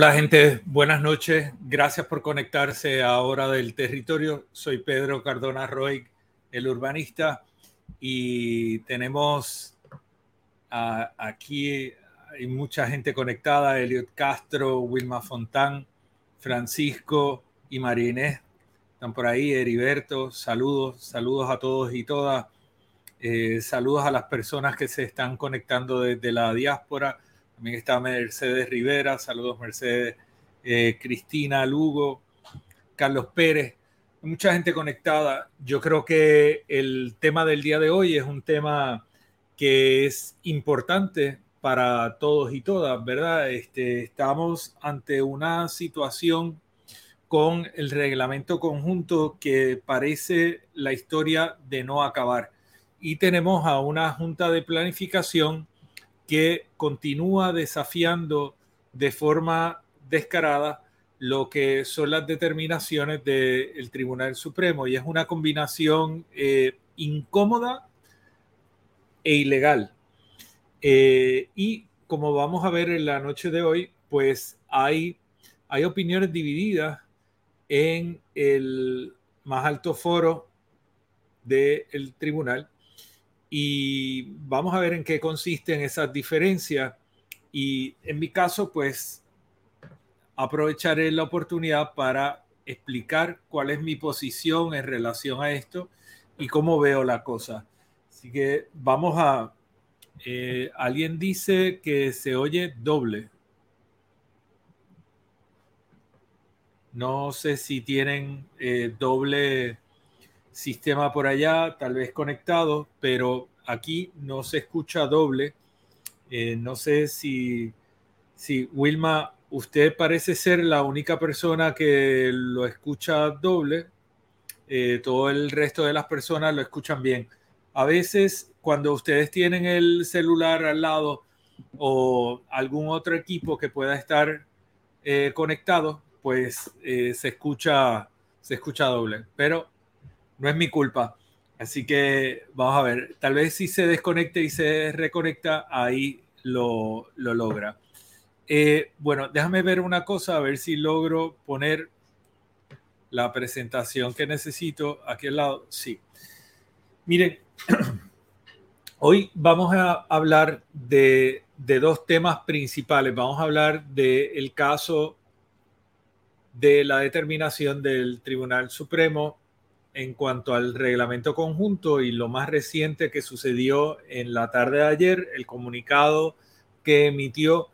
Hola gente, buenas noches. Gracias por conectarse a Hora del Territorio. Soy Pedro Cardona Roy, el urbanista, y tenemos aquí hay mucha gente conectada, Eliot Castro, Wilma Fontán, Francisco y María Inés. Están por ahí, Heriberto, saludos, saludos a todos y todas. Eh, saludos a las personas que se están conectando desde la diáspora también está Mercedes Rivera, saludos Mercedes, eh, Cristina Lugo, Carlos Pérez, mucha gente conectada. Yo creo que el tema del día de hoy es un tema que es importante para todos y todas, ¿verdad? Este, estamos ante una situación con el reglamento conjunto que parece la historia de no acabar. Y tenemos a una junta de planificación que continúa desafiando de forma descarada lo que son las determinaciones del Tribunal Supremo y es una combinación eh, incómoda e ilegal. Eh, y como vamos a ver en la noche de hoy, pues hay, hay opiniones divididas en el más alto foro del tribunal y vamos a ver en qué consisten esas diferencias. Y en mi caso, pues aprovecharé la oportunidad para explicar cuál es mi posición en relación a esto y cómo veo la cosa. Así que vamos a... Eh, alguien dice que se oye doble. No sé si tienen eh, doble sistema por allá, tal vez conectado, pero aquí no se escucha doble. Eh, no sé si, si Wilma, usted parece ser la única persona que lo escucha doble. Eh, todo el resto de las personas lo escuchan bien. A veces, cuando ustedes tienen el celular al lado o algún otro equipo que pueda estar eh, conectado, pues se escucha se escucha doble. Pero no es mi culpa. Así que vamos a ver, tal vez si se desconecta y se reconecta, ahí lo, logra. Eh, bueno, déjame ver una cosa, a ver si logro poner la presentación que necesito aquí al lado. Sí. Miren, hoy vamos a hablar de, de dos temas principales. Vamos a hablar del caso de la determinación del Tribunal Supremo en cuanto al reglamento conjunto y lo más reciente que sucedió en la tarde de ayer, el comunicado que emitió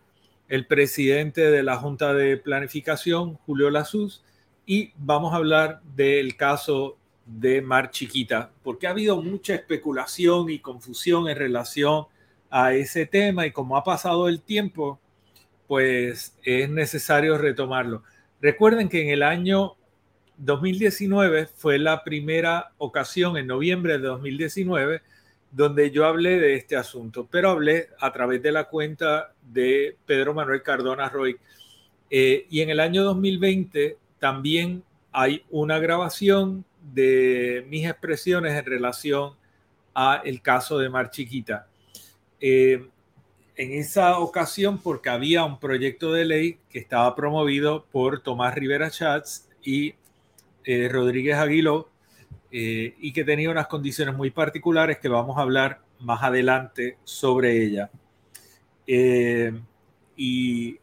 el presidente de la Junta de Planificación, Julio Lazuz, y vamos a hablar del caso de Mar Chiquita, porque ha habido mucha especulación y confusión en relación a ese tema y como ha pasado el tiempo, pues es necesario retomarlo. Recuerden que en el año 2019 fue la primera ocasión, en noviembre de 2019, donde yo hablé de este asunto, pero hablé a través de la cuenta de Pedro Manuel Cardona Roy. Eh, y en el año 2020 también hay una grabación de mis expresiones en relación a el caso de Mar Chiquita. Eh, en esa ocasión, porque había un proyecto de ley que estaba promovido por Tomás Rivera Chats y eh, Rodríguez Aguiló, eh, y que tenía unas condiciones muy particulares que vamos a hablar más adelante sobre ella. y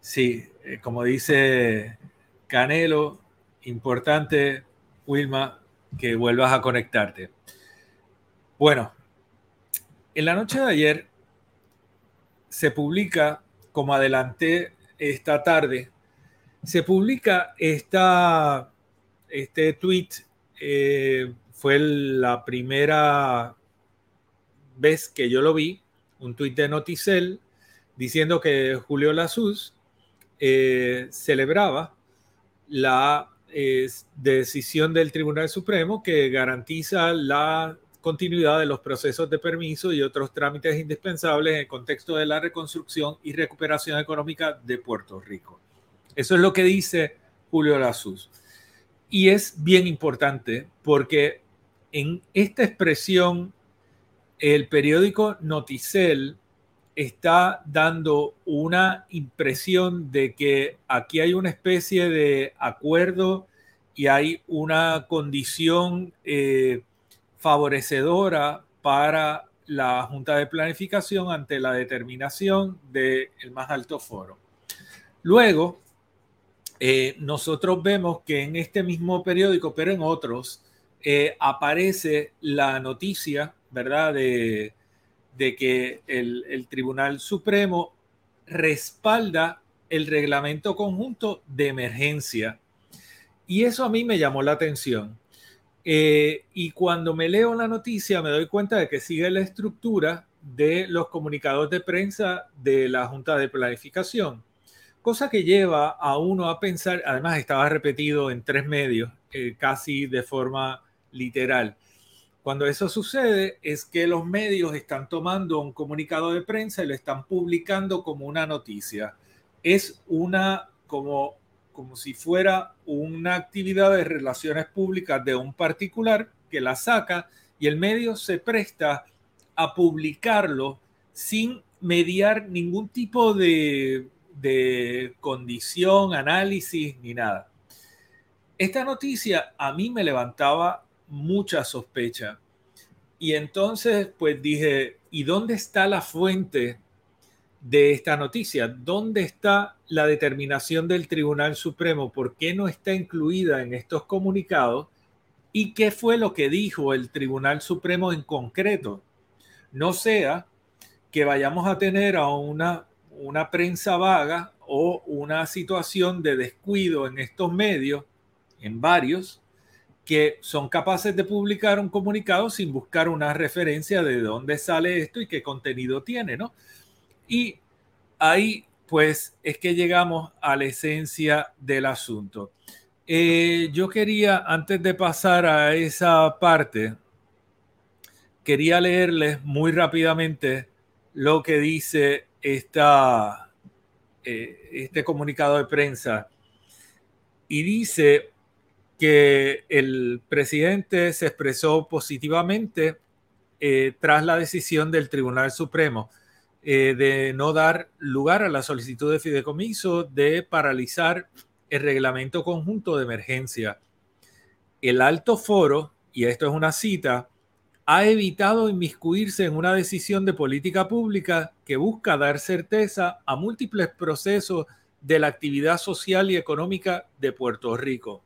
sí, como dice Canelo, importante, Wilma, que vuelvas a conectarte. Bueno, en la noche de ayer se publica, como adelanté esta tarde, se publica esta, este tweet, eh, fue la primera vez que yo lo vi, un tweet de Noticel, diciendo que Julio Lasus eh, celebraba la eh, decisión del Tribunal Supremo que garantiza la continuidad de los procesos de permiso y otros trámites indispensables en el contexto de la reconstrucción y recuperación económica de Puerto Rico. Eso es lo que dice Julio Lazus. Y es bien importante porque en esta expresión el periódico Noticel está dando una impresión de que aquí hay una especie de acuerdo y hay una condición eh, favorecedora para la Junta de Planificación ante la determinación del más alto foro. Luego, eh, nosotros vemos que en este mismo periódico, pero en otros, eh, aparece la noticia, ¿verdad?, de, que el, Tribunal Supremo respalda el reglamento conjunto de emergencia. Y eso a mí me llamó la atención eh, y cuando me leo la noticia me doy cuenta de que sigue la estructura de los comunicados de prensa de la Junta de Planificación, cosa que lleva a uno a pensar, además estaba repetido en tres medios, eh, casi de forma literal. Cuando eso sucede es que los medios están tomando un comunicado de prensa y lo están publicando como una noticia. Es una como como si fuera una actividad de relaciones públicas de un particular que la saca y el medio se presta a publicarlo sin mediar ningún tipo de, condición, análisis ni nada. Esta noticia a mí me levantaba mucha sospecha. Y entonces, pues dije, ¿y dónde está la fuente de esta noticia. ¿Dónde está la determinación del Tribunal Supremo? ¿Por qué no está incluida en estos comunicados? ¿Y qué fue lo que dijo el Tribunal Supremo en concreto? No sea que vayamos a tener a una, una prensa vaga o una situación de descuido en estos medios, en varios, que son capaces de publicar un comunicado sin buscar una referencia de dónde sale esto y qué contenido tiene, ¿no? Y ahí, pues, es que llegamos a la esencia del asunto. Eh, yo quería, antes de pasar a esa parte, quería leerles muy rápidamente lo que dice eh, este comunicado de prensa. Y dice que el presidente se expresó positivamente eh, tras la decisión del Tribunal Supremo eh, de no dar lugar a la solicitud de fideicomiso de paralizar el reglamento conjunto de emergencia. El alto foro, y esto es una cita, ha evitado inmiscuirse en una decisión de política pública que busca dar certeza a múltiples procesos de la actividad social y económica de Puerto Rico.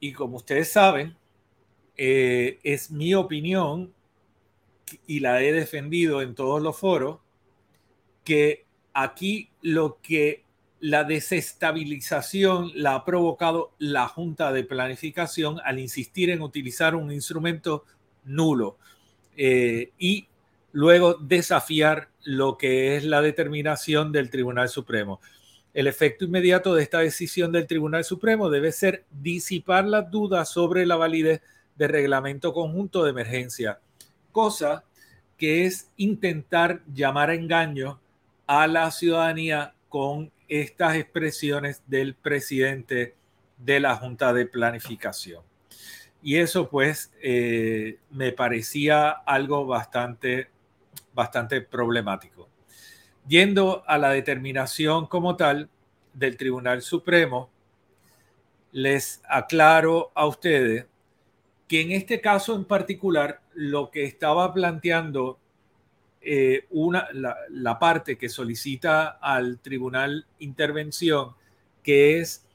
Y como ustedes saben, eh, es mi opinión y la he defendido en todos los foros, que aquí lo que la desestabilización la ha provocado la Junta de Planificación al insistir en utilizar un instrumento nulo eh, y luego desafiar lo que es la determinación del Tribunal Supremo. El efecto inmediato de esta decisión del Tribunal Supremo debe ser disipar las dudas sobre la validez del reglamento conjunto de emergencia, cosa que es intentar llamar a engaño a la ciudadanía con estas expresiones del presidente de la Junta de Planificación. Y eso pues eh, me parecía algo bastante, bastante problemático. Yendo a la determinación como tal del Tribunal Supremo, les aclaro a ustedes que en este caso en particular lo que estaba planteando eh, una, la, parte que solicita al tribunal intervención, que es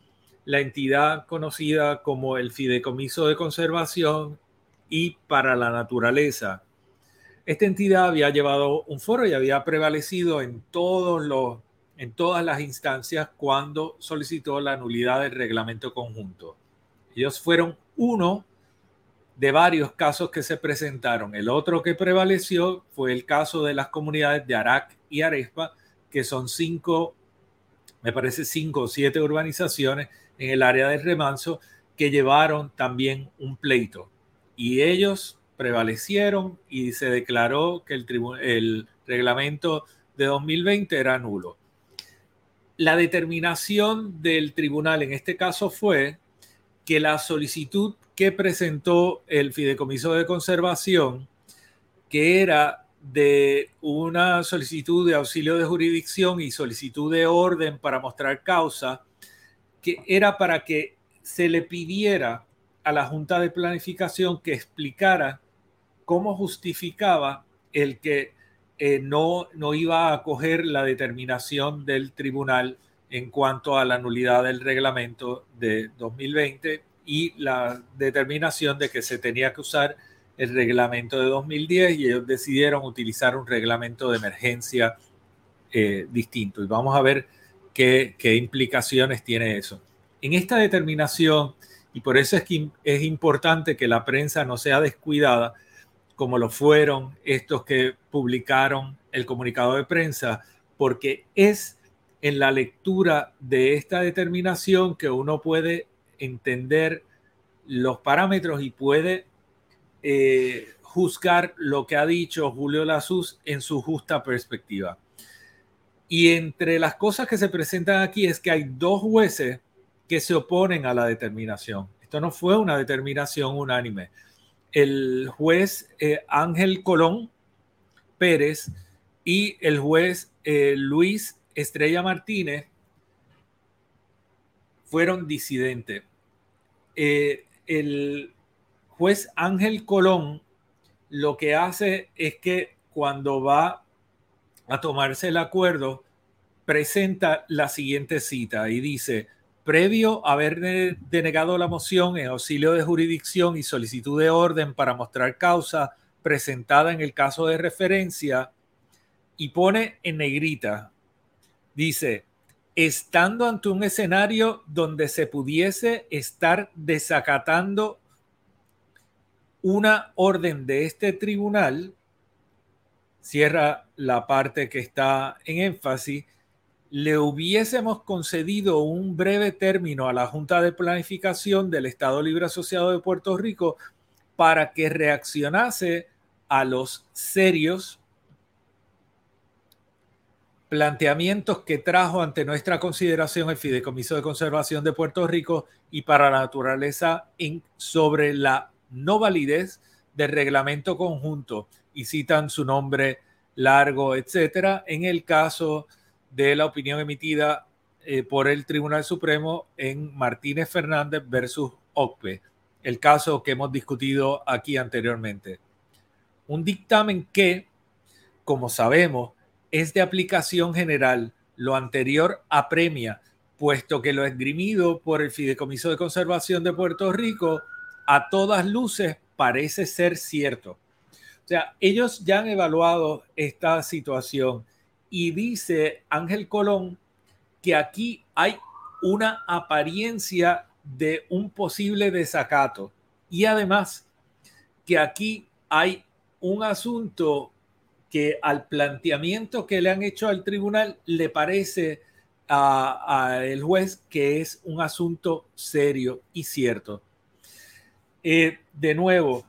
la entidad conocida como el Fideicomiso de Conservación y para la Naturaleza. Esta entidad había llevado un foro y había prevalecido en, todos los, en todas las instancias cuando solicitó la nulidad del reglamento conjunto. Ellos fueron uno de varios casos que se presentaron. El otro que prevaleció fue el caso de las comunidades de Arac y Arespa, que son cinco, me parece cinco o siete urbanizaciones en el área del remanso que llevaron también un pleito. Y ellos prevalecieron y se declaró que el, el reglamento de 2020 era nulo. La determinación del tribunal en este caso fue que la solicitud que presentó el Fideicomiso de Conservación, que era de una solicitud de auxilio de jurisdicción y solicitud de orden para mostrar causa, que era para que se le pidiera a la Junta de Planificación que explicara cómo justificaba el que eh, no, no iba a acoger la determinación del tribunal en cuanto a la nulidad del reglamento de 2020 y la determinación de que se tenía que usar el reglamento de 2010 y ellos decidieron utilizar un reglamento de emergencia eh, distinto. Y vamos a ver qué, qué, implicaciones tiene eso. En esta determinación, y por eso es que es importante que la prensa no sea descuidada, como lo fueron estos que publicaron el comunicado de prensa, porque es en la lectura de esta determinación que uno puede entender los parámetros y puede eh, juzgar lo que ha dicho Julio Lasus en su justa perspectiva. Y entre las cosas que se presentan aquí es que hay dos jueces que se oponen a la determinación. Esto no fue una determinación unánime. El juez eh, Ángel Colón Pérez y el juez eh, Luis Estrella Martínez fueron disidentes. Eh, el juez Ángel Colón lo que hace es que cuando va a tomarse el acuerdo, presenta la siguiente cita y dice, previo a haber denegado la moción en auxilio de jurisdicción y solicitud de orden para mostrar causa presentada en el caso de referencia, y pone en negrita, dice, estando ante un escenario donde se pudiese estar desacatando una orden de este tribunal, cierra la parte que está en énfasis, le hubiésemos concedido un breve término a la Junta de Planificación del Estado Libre Asociado de Puerto Rico para que reaccionase a los serios planteamientos que trajo ante nuestra consideración el Fideicomiso de Conservación de Puerto Rico y para la naturaleza sobre la no validez del reglamento conjunto. Y citan su nombre largo, etcétera, en el caso de la opinión emitida eh, por el Tribunal Supremo en Martínez Fernández versus OCPE, el caso que hemos discutido aquí anteriormente. Un dictamen que, como sabemos, es de aplicación general. Lo anterior apremia, puesto que lo esgrimido por el Fideicomiso de Conservación de Puerto Rico a todas luces parece ser cierto. O sea, ellos ya han evaluado esta situación y dice Ángel Colón que aquí hay una apariencia de un posible desacato y además que aquí hay un asunto que al planteamiento que le han hecho al tribunal le parece al juez que es un asunto serio y cierto. Eh, de nuevo,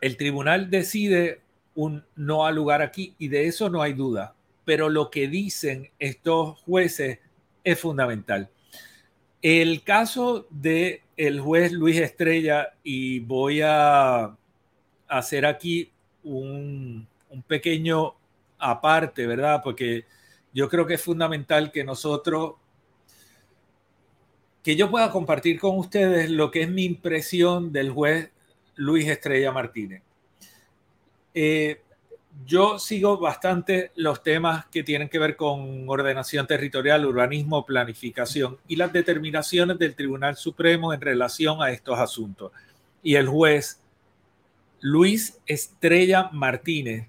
el tribunal decide un no al lugar aquí y de eso no hay duda, pero lo que dicen estos jueces es fundamental. El caso de juez Luis Estrella, y voy a hacer aquí un, un pequeño aparte, ¿verdad? Porque yo creo que es fundamental que nosotros, que yo pueda compartir con ustedes lo que es mi impresión del juez Luis Estrella Martínez. Eh, yo sigo bastante los temas que tienen que ver con ordenación territorial, urbanismo, planificación y las determinaciones del Tribunal Supremo en relación a estos asuntos. Y el juez Luis Estrella Martínez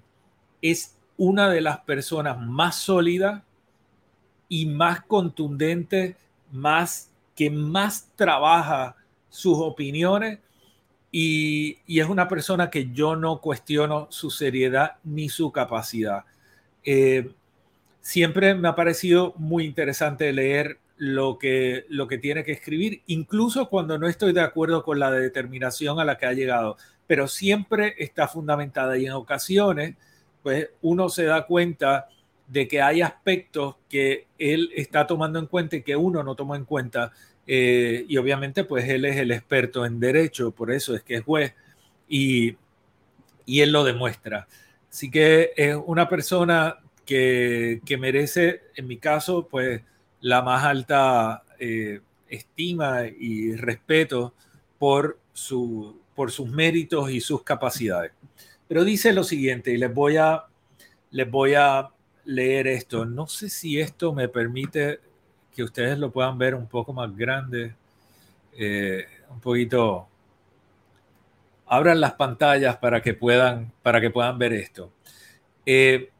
es una de las personas más sólidas y más contundentes, más que más trabaja sus opiniones y, es una persona que yo no cuestiono su seriedad ni su capacidad. Eh, siempre me ha parecido muy interesante leer lo que, lo que tiene que escribir, incluso cuando no estoy de acuerdo con la determinación a la que ha llegado, pero siempre está fundamentada y en ocasiones, pues uno se da cuenta de que hay aspectos que él está tomando en cuenta y que uno no toma en cuenta eh, y obviamente, pues él es el experto en derecho, por eso es que es juez y, y él lo demuestra. Así que es una persona que, que merece, en mi caso, pues la más alta eh, estima y respeto por, su, por sus méritos y sus capacidades. Pero dice lo siguiente, y les voy a, les voy a leer esto. No sé si esto me permite que ustedes lo puedan ver un poco más grande, eh, un poquito. Abran las pantallas para que puedan, para que puedan ver esto. Eh,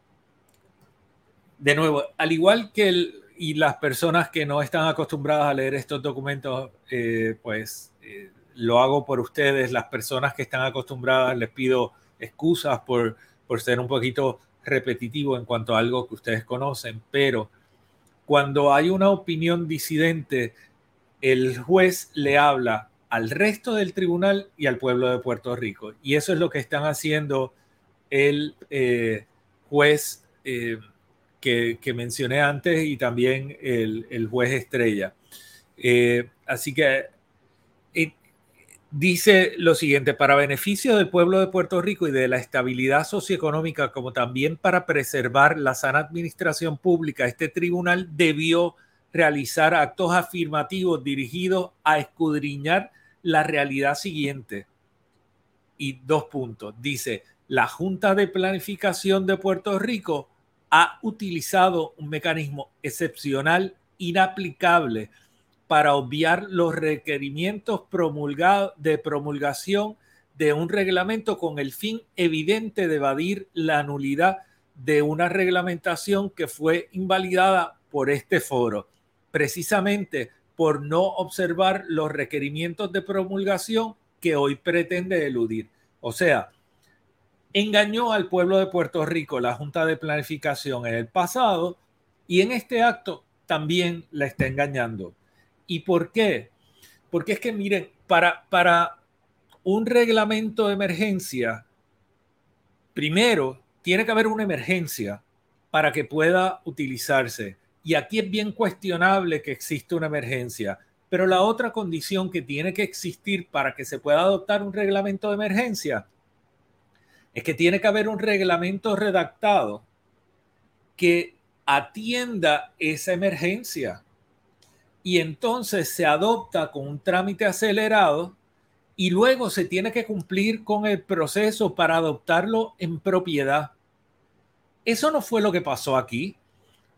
de nuevo, al igual que el, y las personas que no están acostumbradas a leer estos documentos, eh, pues lo hago por ustedes. Las personas que están acostumbradas les pido excusas por, por ser un poquito repetitivo en cuanto a algo que ustedes conocen, pero cuando hay una opinión disidente, el juez le habla al resto del tribunal y al pueblo de Puerto Rico. Y eso es lo que están haciendo el eh, juez eh, que, mencioné antes y también el, juez Estrella. Eh, así que dice lo siguiente, para beneficio del pueblo de Puerto Rico y de la estabilidad socioeconómica, como también para preservar la sana administración pública, este tribunal debió realizar actos afirmativos dirigidos a escudriñar la realidad siguiente. Y dos puntos. Dice, la Junta de Planificación de Puerto Rico ha utilizado un mecanismo excepcional, inaplicable, para obviar los requerimientos de promulgación de un reglamento con el fin evidente de evadir la nulidad de una reglamentación que fue invalidada por este foro, precisamente por no observar los requerimientos de promulgación que hoy pretende eludir. O sea, engañó al pueblo de Puerto Rico la Junta de Planificación en el pasado y en este acto también la está engañando. ¿Y por qué? Porque es que, miren, para, para un reglamento de emergencia, primero tiene que haber una emergencia para que pueda utilizarse. Y aquí es bien cuestionable que exista una emergencia. Pero la otra condición que tiene que existir para que se pueda adoptar un reglamento de emergencia es que tiene que haber un reglamento redactado que atienda esa emergencia y entonces se adopta con un trámite acelerado y luego se tiene que cumplir con el proceso para adoptarlo en propiedad. Eso no fue lo que pasó aquí.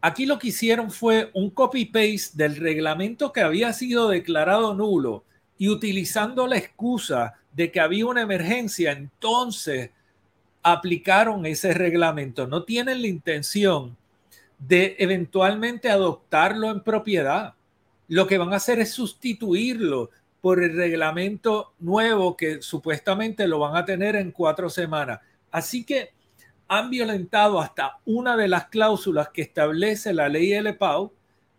Aquí lo que hicieron fue un copy-paste del reglamento que había sido declarado nulo y utilizando la excusa de que había una emergencia, entonces aplicaron ese reglamento. No tienen la intención de eventualmente adoptarlo en propiedad lo que van a hacer es sustituirlo por el reglamento nuevo que supuestamente lo van a tener en cuatro semanas. Así que han violentado hasta una de las cláusulas que establece la ley LPAU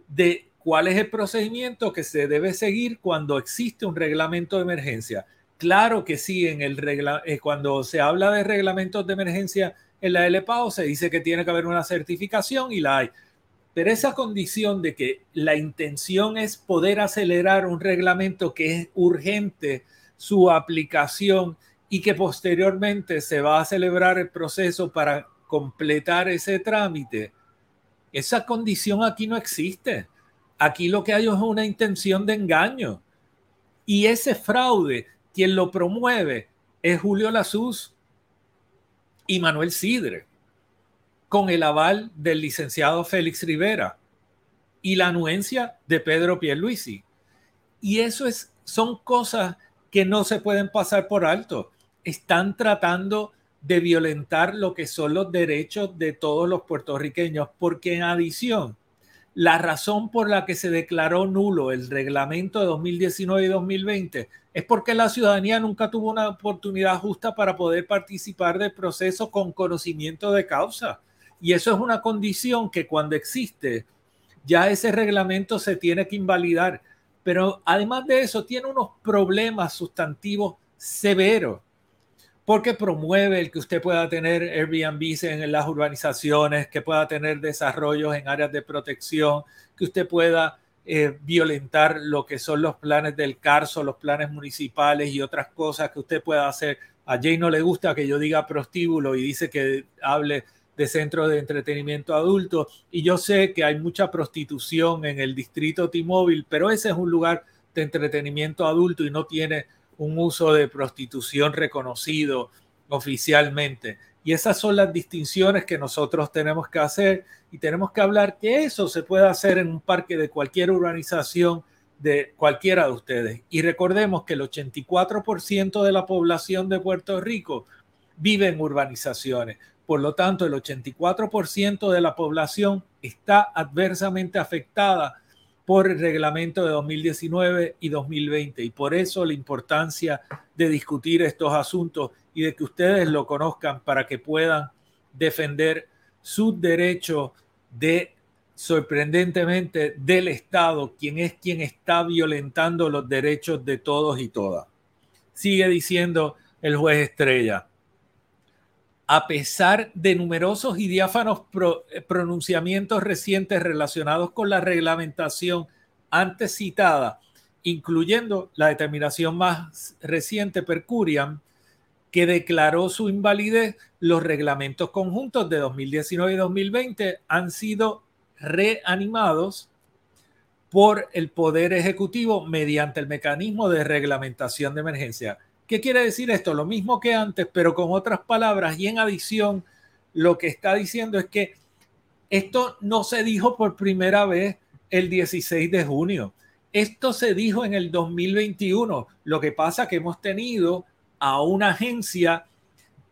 de cuál es el procedimiento que se debe seguir cuando existe un reglamento de emergencia. Claro que sí, en el eh, cuando se habla de reglamentos de emergencia en la LPAO se dice que tiene que haber una certificación y la hay. Pero esa condición de que la intención es poder acelerar un reglamento que es urgente su aplicación y que posteriormente se va a celebrar el proceso para completar ese trámite, esa condición aquí no existe. Aquí lo que hay es una intención de engaño. Y ese fraude quien lo promueve es Julio Lasuz y Manuel Sidre, con el aval del licenciado Félix Rivera y la anuencia de Pedro Pierluisi. Y eso es, son cosas que no se pueden pasar por alto. Están tratando de violentar lo que son los derechos de todos los puertorriqueños, porque en adición la razón por la que se declaró nulo el reglamento de 2019 y 2020 es porque la ciudadanía nunca tuvo una oportunidad justa para poder participar del proceso con conocimiento de causa. Y eso es una condición que cuando existe, ya ese reglamento se tiene que invalidar. Pero además de eso, tiene unos problemas sustantivos severos porque promueve el que usted pueda tener Airbnb en las urbanizaciones, que pueda tener desarrollos en áreas de protección, que usted pueda eh, violentar lo que son los planes del CARSO, los planes municipales y otras cosas que usted pueda hacer. A Jay no le gusta que yo diga prostíbulo y dice que hable de centros de entretenimiento adulto. Y yo sé que hay mucha prostitución en el distrito T-Mobile, pero ese es un lugar de entretenimiento adulto y no tiene un uso de prostitución reconocido oficialmente. Y esas son las distinciones que nosotros tenemos que hacer y tenemos que hablar que eso se puede hacer en un parque de cualquier urbanización de cualquiera de ustedes. Y recordemos que el 84% de la población de Puerto Rico vive en urbanizaciones. Por lo tanto, el 84% de la población está adversamente afectada por el reglamento de 2019 y 2020. Y por eso la importancia de discutir estos asuntos y de que ustedes lo conozcan para que puedan defender su derecho de, sorprendentemente, del Estado, quien es quien está violentando los derechos de todos y todas. Sigue diciendo el juez Estrella a pesar de numerosos y diáfanos eh, pronunciamientos recientes relacionados con la reglamentación antes citada, incluyendo la determinación más reciente per curiam, que declaró su invalidez, los reglamentos conjuntos de 2019 y 2020 han sido reanimados por el Poder Ejecutivo mediante el mecanismo de reglamentación de emergencia. ¿Qué quiere decir esto? Lo mismo que antes, pero con otras palabras y en adición, lo que está diciendo es que esto no se dijo por primera vez el 16 de junio. Esto se dijo en el 2021. Lo que pasa es que hemos tenido a una agencia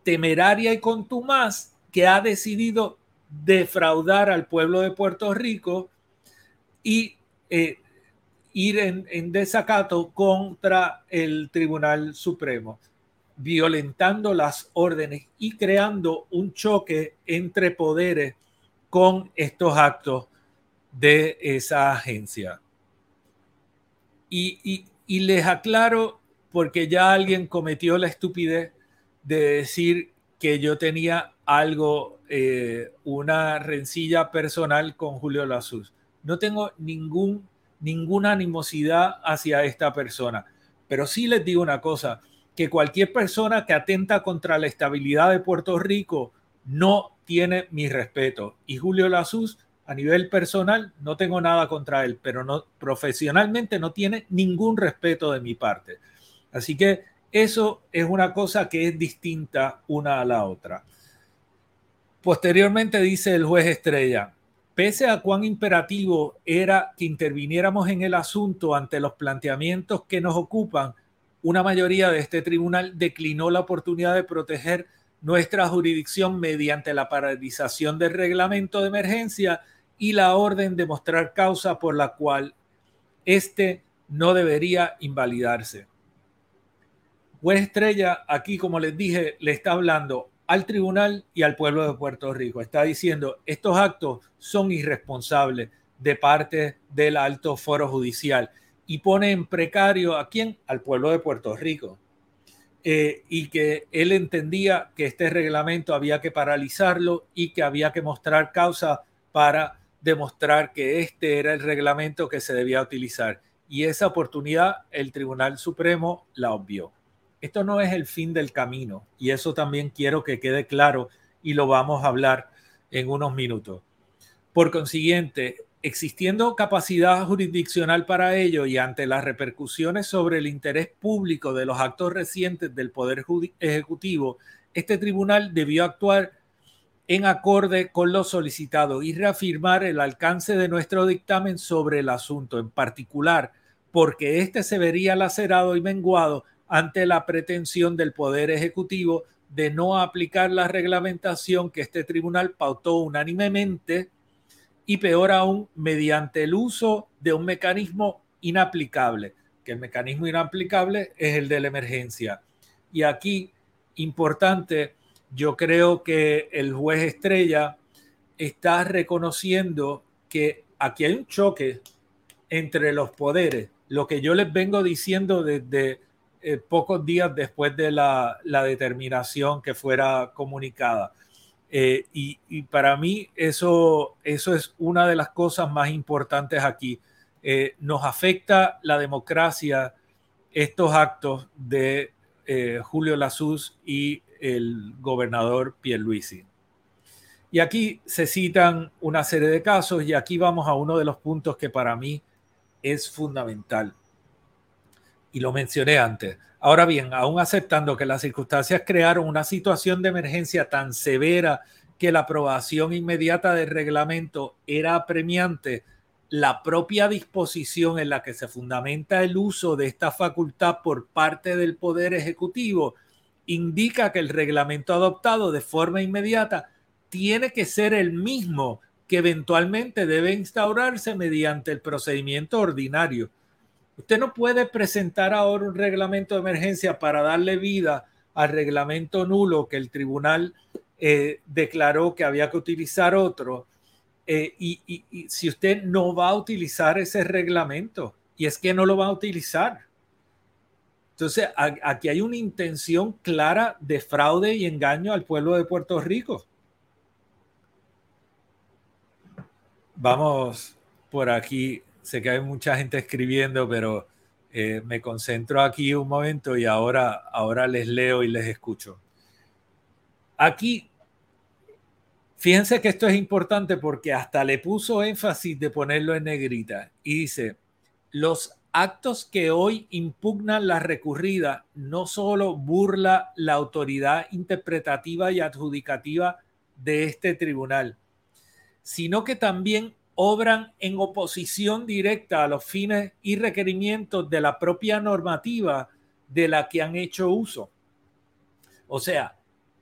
temeraria y contumaz que ha decidido defraudar al pueblo de Puerto Rico y eh, ir en, desacato contra el Tribunal Supremo, violentando las órdenes y creando un choque entre poderes con estos actos de esa agencia. Y, les aclaro, porque ya alguien cometió la estupidez de decir que yo tenía algo, eh, una rencilla personal con Julio Lazuz. No tengo ningún ninguna animosidad hacia esta persona. Pero sí les digo una cosa, que cualquier persona que atenta contra la estabilidad de Puerto Rico no tiene mi respeto. Y Julio Lazuz, a nivel personal, no tengo nada contra él, pero no, profesionalmente no tiene ningún respeto de mi parte. Así que eso es una cosa que es distinta una a la otra. Posteriormente dice el juez Estrella, Pese a cuán imperativo era que interviniéramos en el asunto ante los planteamientos que nos ocupan, una mayoría de este tribunal declinó la oportunidad de proteger nuestra jurisdicción mediante la paralización del reglamento de emergencia y la orden de mostrar causa por la cual este no debería invalidarse. Juez Estrella, aquí como les dije, le está hablando al tribunal y al pueblo de Puerto Rico. Está diciendo, estos actos son irresponsables de parte del alto foro judicial y pone en precario a quién? Al pueblo de Puerto Rico. Eh, y que él entendía que este reglamento había que paralizarlo y que había que mostrar causa para demostrar que este era el reglamento que se debía utilizar. Y esa oportunidad el Tribunal Supremo la obvió. Esto no es el fin del camino y eso también quiero que quede claro y lo vamos a hablar en unos minutos. Por consiguiente, existiendo capacidad jurisdiccional para ello y ante las repercusiones sobre el interés público de los actos recientes del Poder Ejecutivo, este tribunal debió actuar en acorde con lo solicitado y reafirmar el alcance de nuestro dictamen sobre el asunto, en particular porque éste se vería lacerado y menguado ante la pretensión del Poder Ejecutivo de no aplicar la reglamentación que este tribunal pautó unánimemente y peor aún, mediante el uso de un mecanismo inaplicable, que el mecanismo inaplicable es el de la emergencia. Y aquí, importante, yo creo que el juez Estrella está reconociendo que aquí hay un choque entre los poderes, lo que yo les vengo diciendo desde eh, pocos días después de la, determinación que fuera comunicada eh, y, para mí eso, eso es una de las cosas más importantes aquí. Eh, nos afecta la democracia estos actos de Julio Lasuz y el gobernador Pierluisi. Y aquí se citan una serie de casos y aquí vamos a uno de los puntos que para mí es fundamental. Y lo mencioné antes. Ahora bien, aún aceptando que las circunstancias crearon una situación de emergencia tan severa que la aprobación inmediata del reglamento era apremiante, la propia disposición en la que se fundamenta el uso de esta facultad por parte del Poder Ejecutivo indica que el reglamento adoptado de forma inmediata tiene que ser el mismo que eventualmente debe instaurarse mediante el procedimiento ordinario. Usted no puede presentar ahora un reglamento de emergencia para darle vida al reglamento nulo que el tribunal eh, declaró que había que utilizar otro. Eh, y, si usted no va a utilizar ese reglamento, y es que no lo va a utilizar. Entonces, aquí hay una intención clara de fraude y engaño al pueblo de Puerto Rico. Vamos por aquí sé que hay mucha gente escribiendo, pero eh, me concentro aquí un momento y ahora, ahora les leo y les escucho. Aquí, fíjense que esto es importante porque hasta le puso énfasis de ponerlo en negrita y dice, los actos que hoy impugnan la recurrida no solo burla la autoridad interpretativa y adjudicativa de este tribunal, sino que también obran en oposición directa a los fines y requerimientos de la propia normativa de la que han hecho uso. O sea,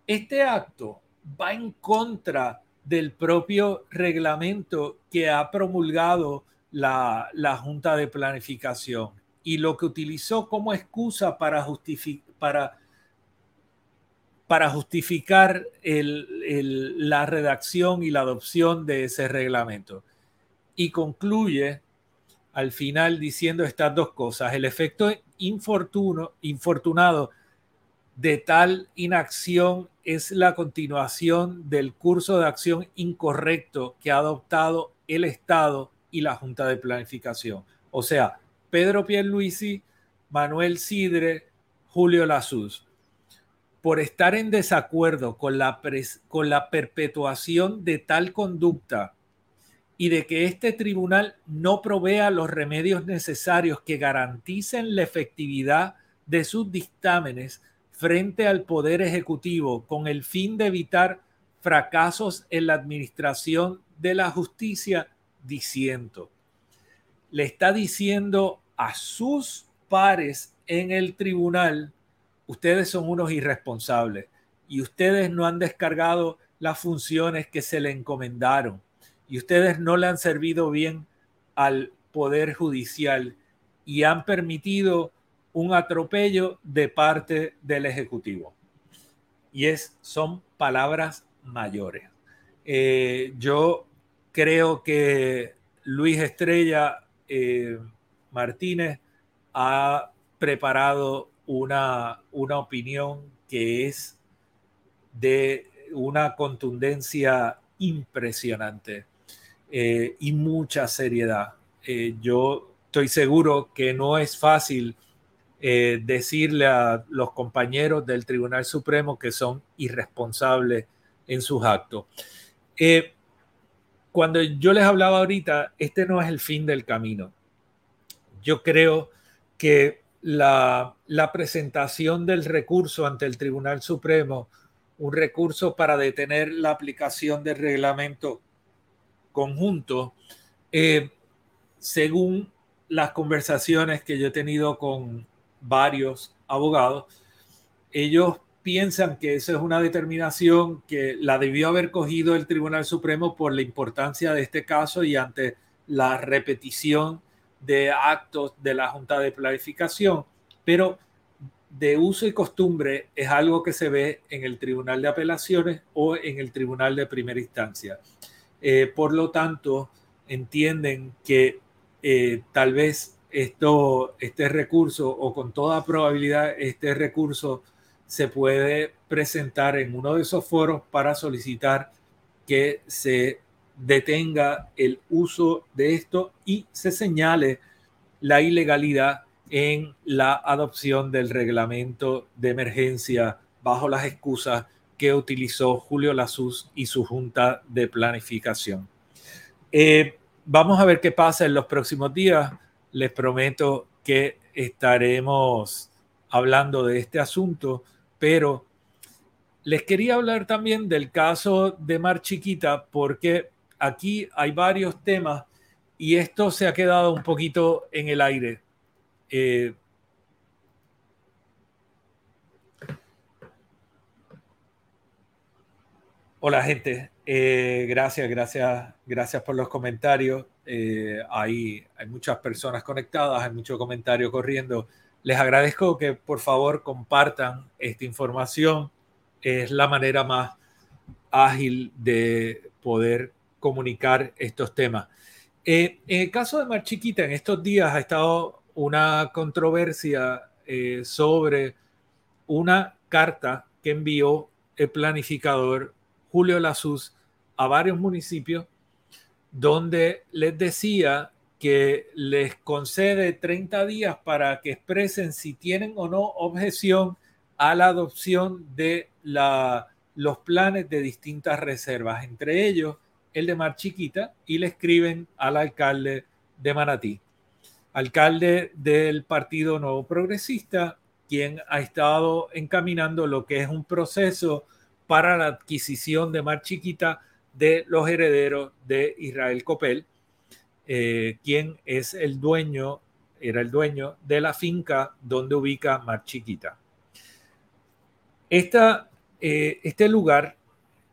este acto va en contra del propio reglamento que ha promulgado la, Junta de Planificación y lo que utilizó como excusa para, para, para justificar la redacción y la adopción de ese reglamento y concluye al final diciendo estas dos cosas. El efecto infortuno, infortunado de tal inacción es la continuación del curso de acción incorrecto que ha adoptado el Estado y la Junta de Planificación. O sea, Pedro Pierluisi, Manuel Sidre, Julio Lasuz, por estar en desacuerdo con la, con la perpetuación de tal conducta y de que este tribunal no provea los remedios necesarios que garanticen la efectividad de sus dictámenes frente al Poder Ejecutivo con el fin de evitar fracasos en la administración de la justicia, diciendo, le está diciendo a sus pares en el tribunal, ustedes son unos irresponsables y ustedes no han descargado las funciones que se le encomendaron y ustedes no le han servido bien al Poder Judicial y han permitido un atropello de parte del Ejecutivo. Y es, son palabras mayores. Eh, yo creo que Luis Estrella eh, Martínez ha preparado una, una opinión que es de una contundencia impresionante eh, y mucha seriedad. yo estoy seguro que no es fácil decirle a los compañeros del Tribunal Supremo que son irresponsables en sus actos. Eh, cuando yo les hablaba ahorita, este no es el fin del camino. Yo creo que la, la presentación del recurso ante el Tribunal Supremo, un recurso para detener la aplicación del reglamento conjunto, eh, según las conversaciones que yo he tenido con varios abogados, ellos piensan que eso es una determinación que la debió haber cogido el Tribunal Supremo por la importancia de este caso y ante la repetición de actos de la Junta de Planificación, pero de uso y costumbre es algo que se ve en el Tribunal de Apelaciones o en el Tribunal de Primera Instancia. Eh, por lo tanto, entienden que eh, tal vez esto, este recurso o con toda probabilidad este recurso se puede presentar en uno de esos foros para solicitar que se detenga el uso de esto y se señale la ilegalidad en la adopción del reglamento de emergencia bajo las excusas que utilizó Julio Lasus y su junta de planificación. Eh, vamos a ver qué pasa en los próximos días. Les prometo que estaremos hablando de este asunto pero les quería hablar también del caso de Mar Chiquita, porque aquí hay varios temas y esto se ha quedado un poquito en el aire. Eh, hola gente, eh, gracias, gracias, gracias por los comentarios. Eh, hay, muchas personas conectadas, hay mucho comentario corriendo. Les agradezco que por favor compartan esta información. Es la manera más ágil de poder comunicar estos temas. Eh, en el caso de Mar Chiquita, en estos días ha estado una controversia eh, sobre una carta que envió el planificador Julio Lasus a varios municipios donde les decía que les concede 30 días para que expresen si tienen o no objeción a la adopción de los planes de distintas reservas, entre ellos el de Mar Chiquita, y le escriben al alcalde de Manatí, alcalde del Partido Nuevo Progresista, quien ha estado encaminando lo que es un proceso para la adquisición de Mar Chiquita de los herederos de Israel Copel eh, quien es el dueño, era el dueño de la finca donde ubica Mar Chiquita. Eh, este lugar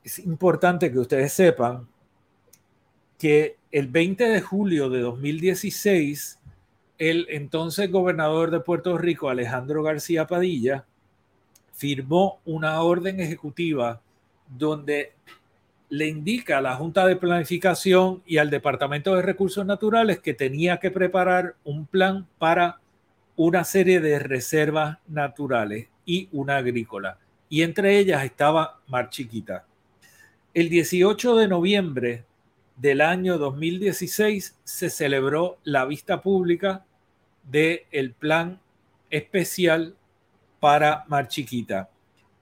es importante que ustedes sepan que el 20 de julio de 2016, el entonces gobernador de Puerto Rico, Alejandro García Padilla, firmó una orden ejecutiva donde le indica a la Junta de Planificación y al Departamento de Recursos Naturales que tenía que preparar un plan para una serie de reservas naturales y una agrícola. Y entre ellas estaba Mar Chiquita. El 18 de noviembre del año 2016 se celebró la vista pública del el plan especial para Mar Chiquita.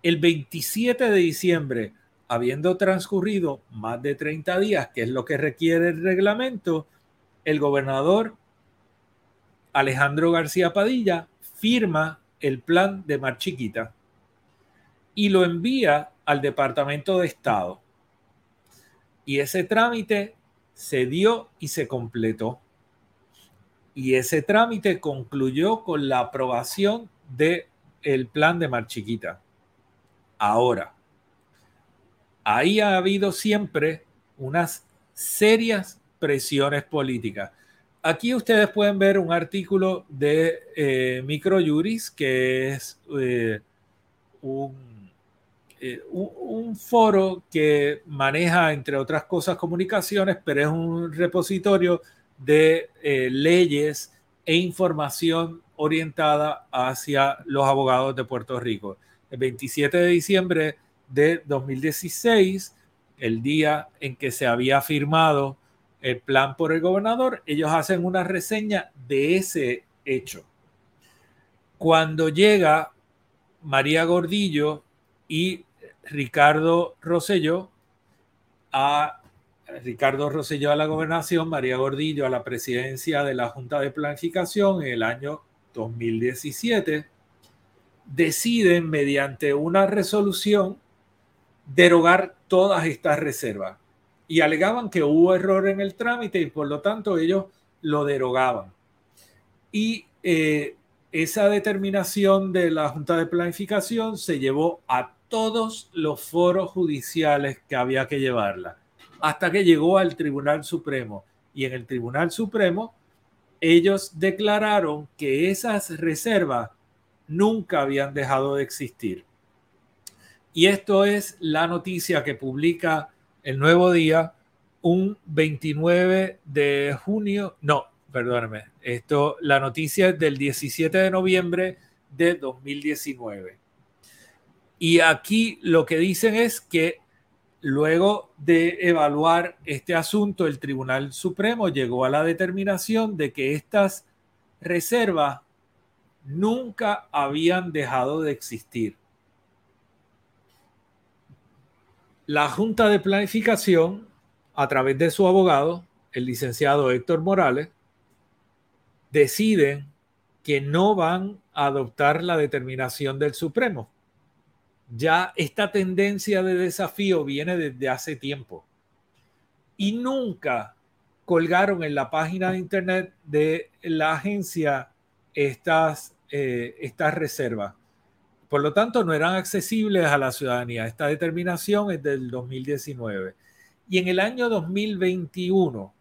El 27 de diciembre habiendo transcurrido más de 30 días, que es lo que requiere el reglamento, el gobernador Alejandro García Padilla firma el plan de Mar Chiquita y lo envía al Departamento de Estado. Y ese trámite se dio y se completó. Y ese trámite concluyó con la aprobación del el plan de Mar Chiquita. Ahora, ahí ha habido siempre unas serias presiones políticas. Aquí ustedes pueden ver un artículo de eh, Microjuris, que es eh, un, eh, un, foro que maneja, entre otras cosas, comunicaciones, pero es un repositorio de leyes e información orientada hacia los abogados de Puerto Rico. El 27 de diciembre de 2016, el día en que se había firmado el plan por el gobernador, ellos hacen una reseña de ese hecho. Cuando llega María Gordillo y Ricardo Rosselló a Ricardo Rosselló a la gobernación, María Gordillo a la presidencia de la Junta de Planificación en el año 2017, deciden mediante una resolución derogar todas estas reservas y alegaban que hubo error en el trámite y por lo tanto ellos lo derogaban. Y eh, esa determinación de la Junta de Planificación se llevó a todos los foros judiciales que había que llevarla, hasta que llegó al Tribunal Supremo. Y en el Tribunal Supremo, ellos declararon que esas reservas nunca habían dejado de existir. Y esto es la noticia que publica el Nuevo Día un 29 de junio, no, perdóname, esto, la noticia es del 17 de noviembre de 2019. Y aquí lo que dicen es que luego de evaluar este asunto, el Tribunal Supremo llegó a la determinación de que estas reservas nunca habían dejado de existir. La Junta de Planificación, a través de su abogado, el licenciado Héctor Morales, deciden que no van a adoptar la determinación del Supremo ya esta tendencia de desafío viene desde hace tiempo. Y nunca colgaron en la página de internet de la agencia estas, eh, estas reservas. Por lo tanto, no eran accesibles a la ciudadanía. Esta determinación es del 2019. Y en el año 2021,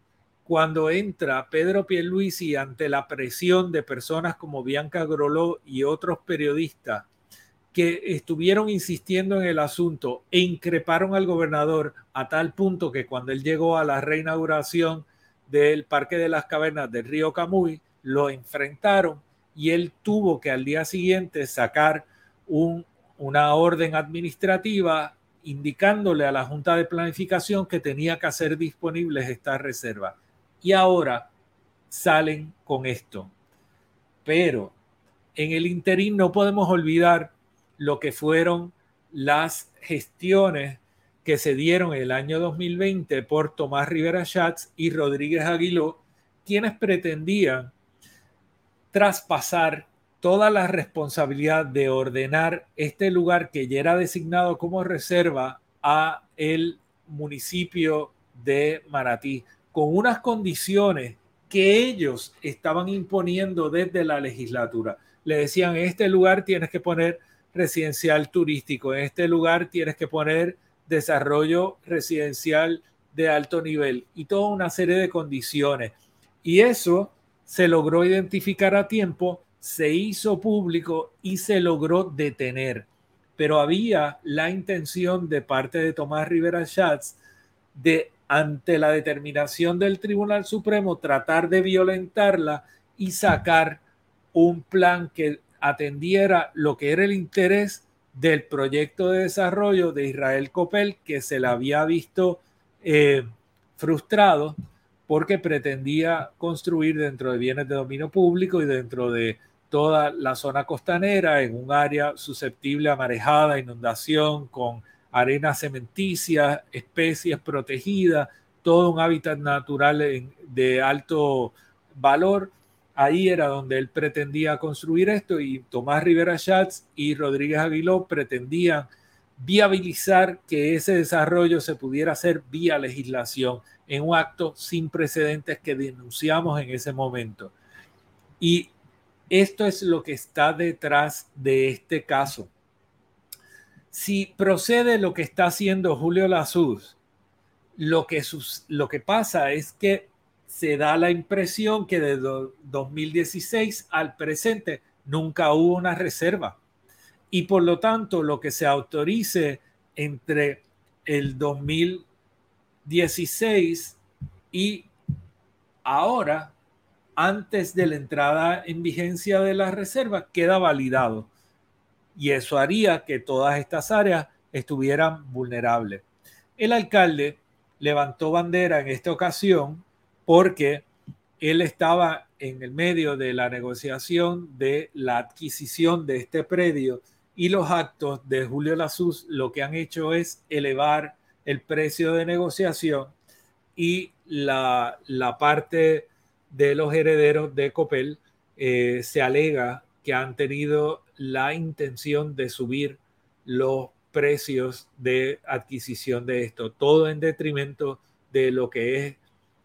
cuando entra Pedro Pierluisi ante la presión de personas como Bianca Groló y otros periodistas que estuvieron insistiendo en el asunto e increparon al gobernador a tal punto que cuando él llegó a la reinauguración del Parque de las Cavernas del río Camuy, lo enfrentaron y él tuvo que al día siguiente sacar un, una orden administrativa indicándole a la Junta de Planificación que tenía que hacer disponibles estas reservas. Y ahora salen con esto. Pero en el interín no podemos olvidar lo que fueron las gestiones que se dieron en el año 2020 por Tomás Rivera Schatz y Rodríguez Aguiló, quienes pretendían traspasar toda la responsabilidad de ordenar este lugar que ya era designado como reserva a el municipio de Maratí, con unas condiciones que ellos estaban imponiendo desde la legislatura. Le decían, este lugar tienes que poner residencial turístico. En este lugar tienes que poner desarrollo residencial de alto nivel y toda una serie de condiciones. Y eso se logró identificar a tiempo, se hizo público y se logró detener. Pero había la intención de parte de Tomás Rivera Schatz de, ante la determinación del Tribunal Supremo, tratar de violentarla y sacar un plan que atendiera lo que era el interés del proyecto de desarrollo de Israel Copel, que se le había visto eh, frustrado porque pretendía construir dentro de bienes de dominio público y dentro de toda la zona costanera en un área susceptible a marejada, inundación, con arena cementicias, especies protegidas, todo un hábitat natural de alto valor ahí era donde él pretendía construir esto y Tomás Rivera Schatz y Rodríguez Aguiló pretendían viabilizar que ese desarrollo se pudiera hacer vía legislación en un acto sin precedentes que denunciamos en ese momento. Y esto es lo que está detrás de este caso. Si procede lo que está haciendo Julio Lazuz, lo que, lo que pasa es que se da la impresión que de 2016 al presente nunca hubo una reserva y por lo tanto lo que se autorice entre el 2016 y ahora, antes de la entrada en vigencia de la reserva, queda validado. Y eso haría que todas estas áreas estuvieran vulnerables. El alcalde levantó bandera en esta ocasión porque él estaba en el medio de la negociación de la adquisición de este predio y los actos de Julio Lazus lo que han hecho es elevar el precio de negociación y la, parte de los herederos de Copel eh, se alega que han tenido la intención de subir los precios de adquisición de esto, todo en detrimento de lo que es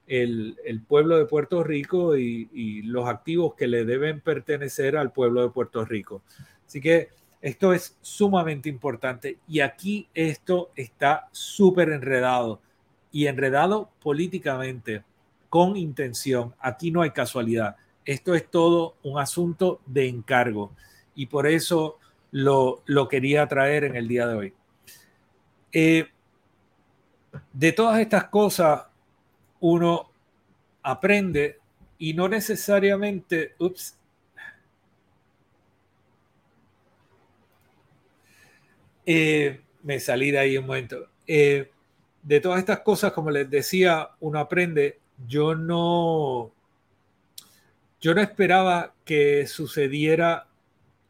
el, pueblo de Puerto Rico y, los activos que le deben pertenecer al pueblo de Puerto Rico. Así que esto es sumamente importante y aquí esto está súper enredado y enredado políticamente con intención. Aquí no hay casualidad. Esto es todo un asunto de encargo y por eso lo, quería traer en el día de hoy. Eh, de todas estas cosas, uno aprende y no necesariamente, ups, Eh, me salí de ahí un momento. Eh, de todas estas cosas, como les decía, uno aprende. Yo no, yo no esperaba que sucediera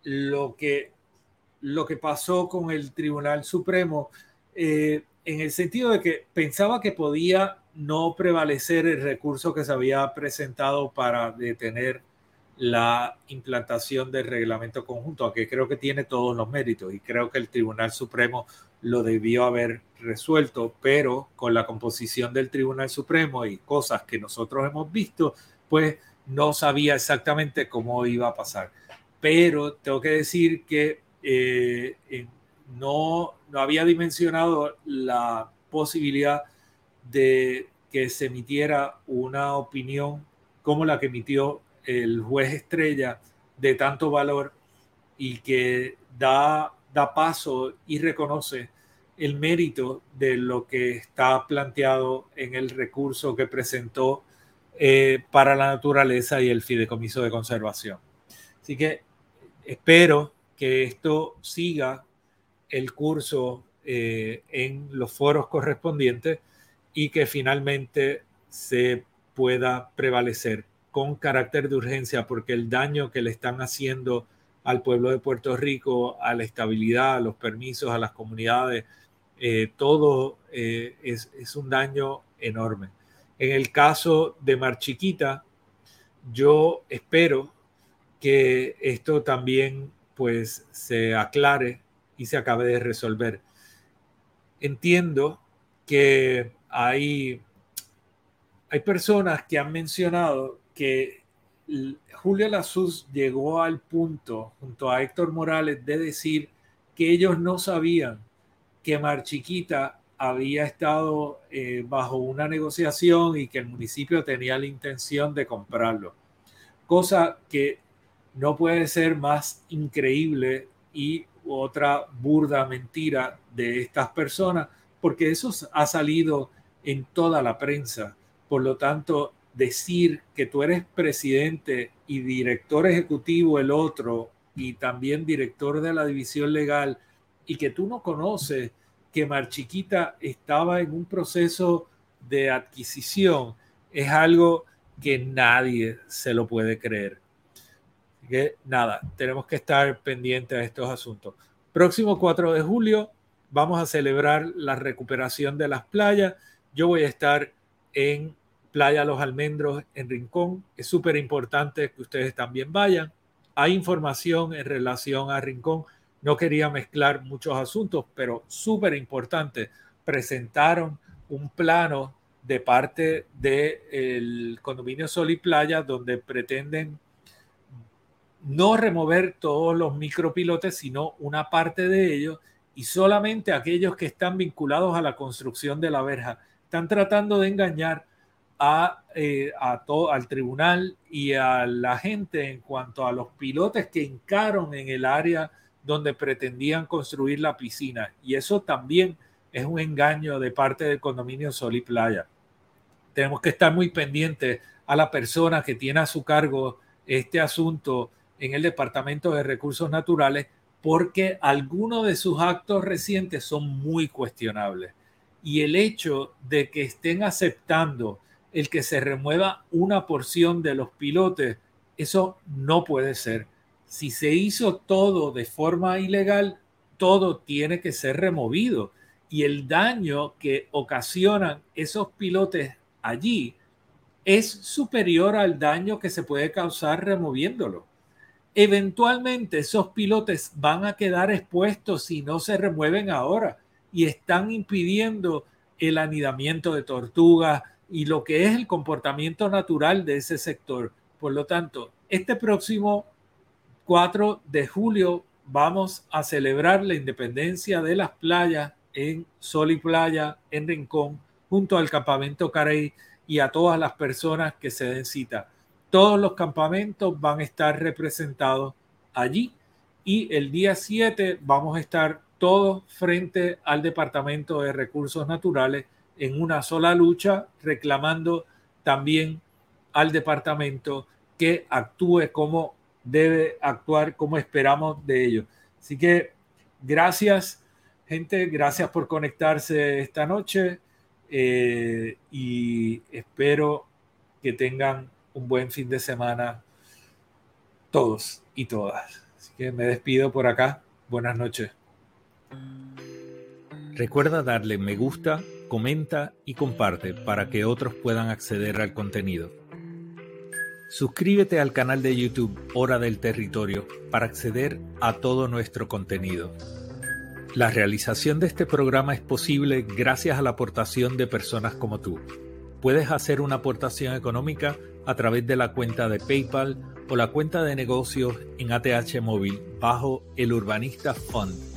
lo que, lo que pasó con el Tribunal Supremo, eh, en el sentido de que pensaba que podía no prevalecer el recurso que se había presentado para detener la implantación del reglamento conjunto, que creo que tiene todos los méritos y creo que el Tribunal Supremo lo debió haber resuelto, pero con la composición del Tribunal Supremo y cosas que nosotros hemos visto, pues no sabía exactamente cómo iba a pasar. Pero tengo que decir que eh, no, no había dimensionado la posibilidad de que se emitiera una opinión como la que emitió el juez estrella de tanto valor y que da, da paso y reconoce el mérito de lo que está planteado en el recurso que presentó eh, para la naturaleza y el fideicomiso de conservación. Así que espero que esto siga el curso eh, en los foros correspondientes y que finalmente se pueda prevalecer con carácter de urgencia porque el daño que le están haciendo al pueblo de Puerto Rico, a la estabilidad, a los permisos, a las comunidades, eh, todo eh, es, es, un daño enorme. En el caso de Mar Chiquita, yo espero que esto también pues se aclare y se acabe de resolver. Entiendo que hay, hay personas que han mencionado que Julio Lazus llegó al punto, junto a Héctor Morales, de decir que ellos no sabían que Marchiquita había estado eh, bajo una negociación y que el municipio tenía la intención de comprarlo. Cosa que no puede ser más increíble y otra burda mentira de estas personas, porque eso ha salido en toda la prensa. Por lo tanto, decir que tú eres presidente y director ejecutivo el otro y también director de la división legal y que tú no conoces que Marchiquita estaba en un proceso de adquisición es algo que nadie se lo puede creer. Nada, tenemos que estar pendientes a estos asuntos. Próximo 4 de julio vamos a celebrar la recuperación de las playas. Yo voy a estar en Playa Los Almendros en Rincón. Es súper importante que ustedes también vayan. Hay información en relación a Rincón. No quería mezclar muchos asuntos, pero súper importante. Presentaron un plano de parte del condominio Sol y Playa donde pretenden no remover todos los micropilotes, sino una parte de ellos y solamente aquellos que están vinculados a la construcción de la verja. Están tratando de engañar a, eh, todo, al tribunal y a la gente en cuanto a los pilotes que hincaron en el área donde pretendían construir la piscina. Y eso también es un engaño de parte del condominio Sol y Playa. Tenemos que estar muy pendientes a la persona que tiene a su cargo este asunto en el Departamento de Recursos Naturales porque algunos de sus actos recientes son muy cuestionables. Y el hecho de que estén aceptando el que se remueva una porción de los pilotes, eso no puede ser. Si se hizo todo de forma ilegal, todo tiene que ser removido. Y el daño que ocasionan esos pilotes allí es superior al daño que se puede causar removiéndolo. Eventualmente esos pilotes van a quedar expuestos si no se remueven ahora y están impidiendo el anidamiento de tortugas y lo que es el comportamiento natural de ese sector. Por lo tanto, este próximo 4 de julio vamos a celebrar la independencia de las playas en Sol y Playa, en Rincón, junto al campamento Carey y a todas las personas que se den cita. Todos los campamentos van a estar representados allí y el día 7 vamos a estar todos frente al Departamento de Recursos Naturales en una sola lucha, reclamando también al departamento que actúe como debe actuar, como esperamos de ellos. Así que gracias, gente, gracias por conectarse esta noche. Eh, y espero que tengan un buen fin de semana todos y todas. Así que me despido por acá. Buenas noches. Recuerda darle me gusta, comenta y comparte para que otros puedan acceder al contenido. Suscríbete al canal de YouTube Hora del Territorio para acceder a todo nuestro contenido. La realización de este programa es posible gracias a la aportación de personas como tú. Puedes hacer una aportación económica a través de la cuenta de PayPal o la cuenta de negocios en ATH Móvil bajo el Urbanista Fund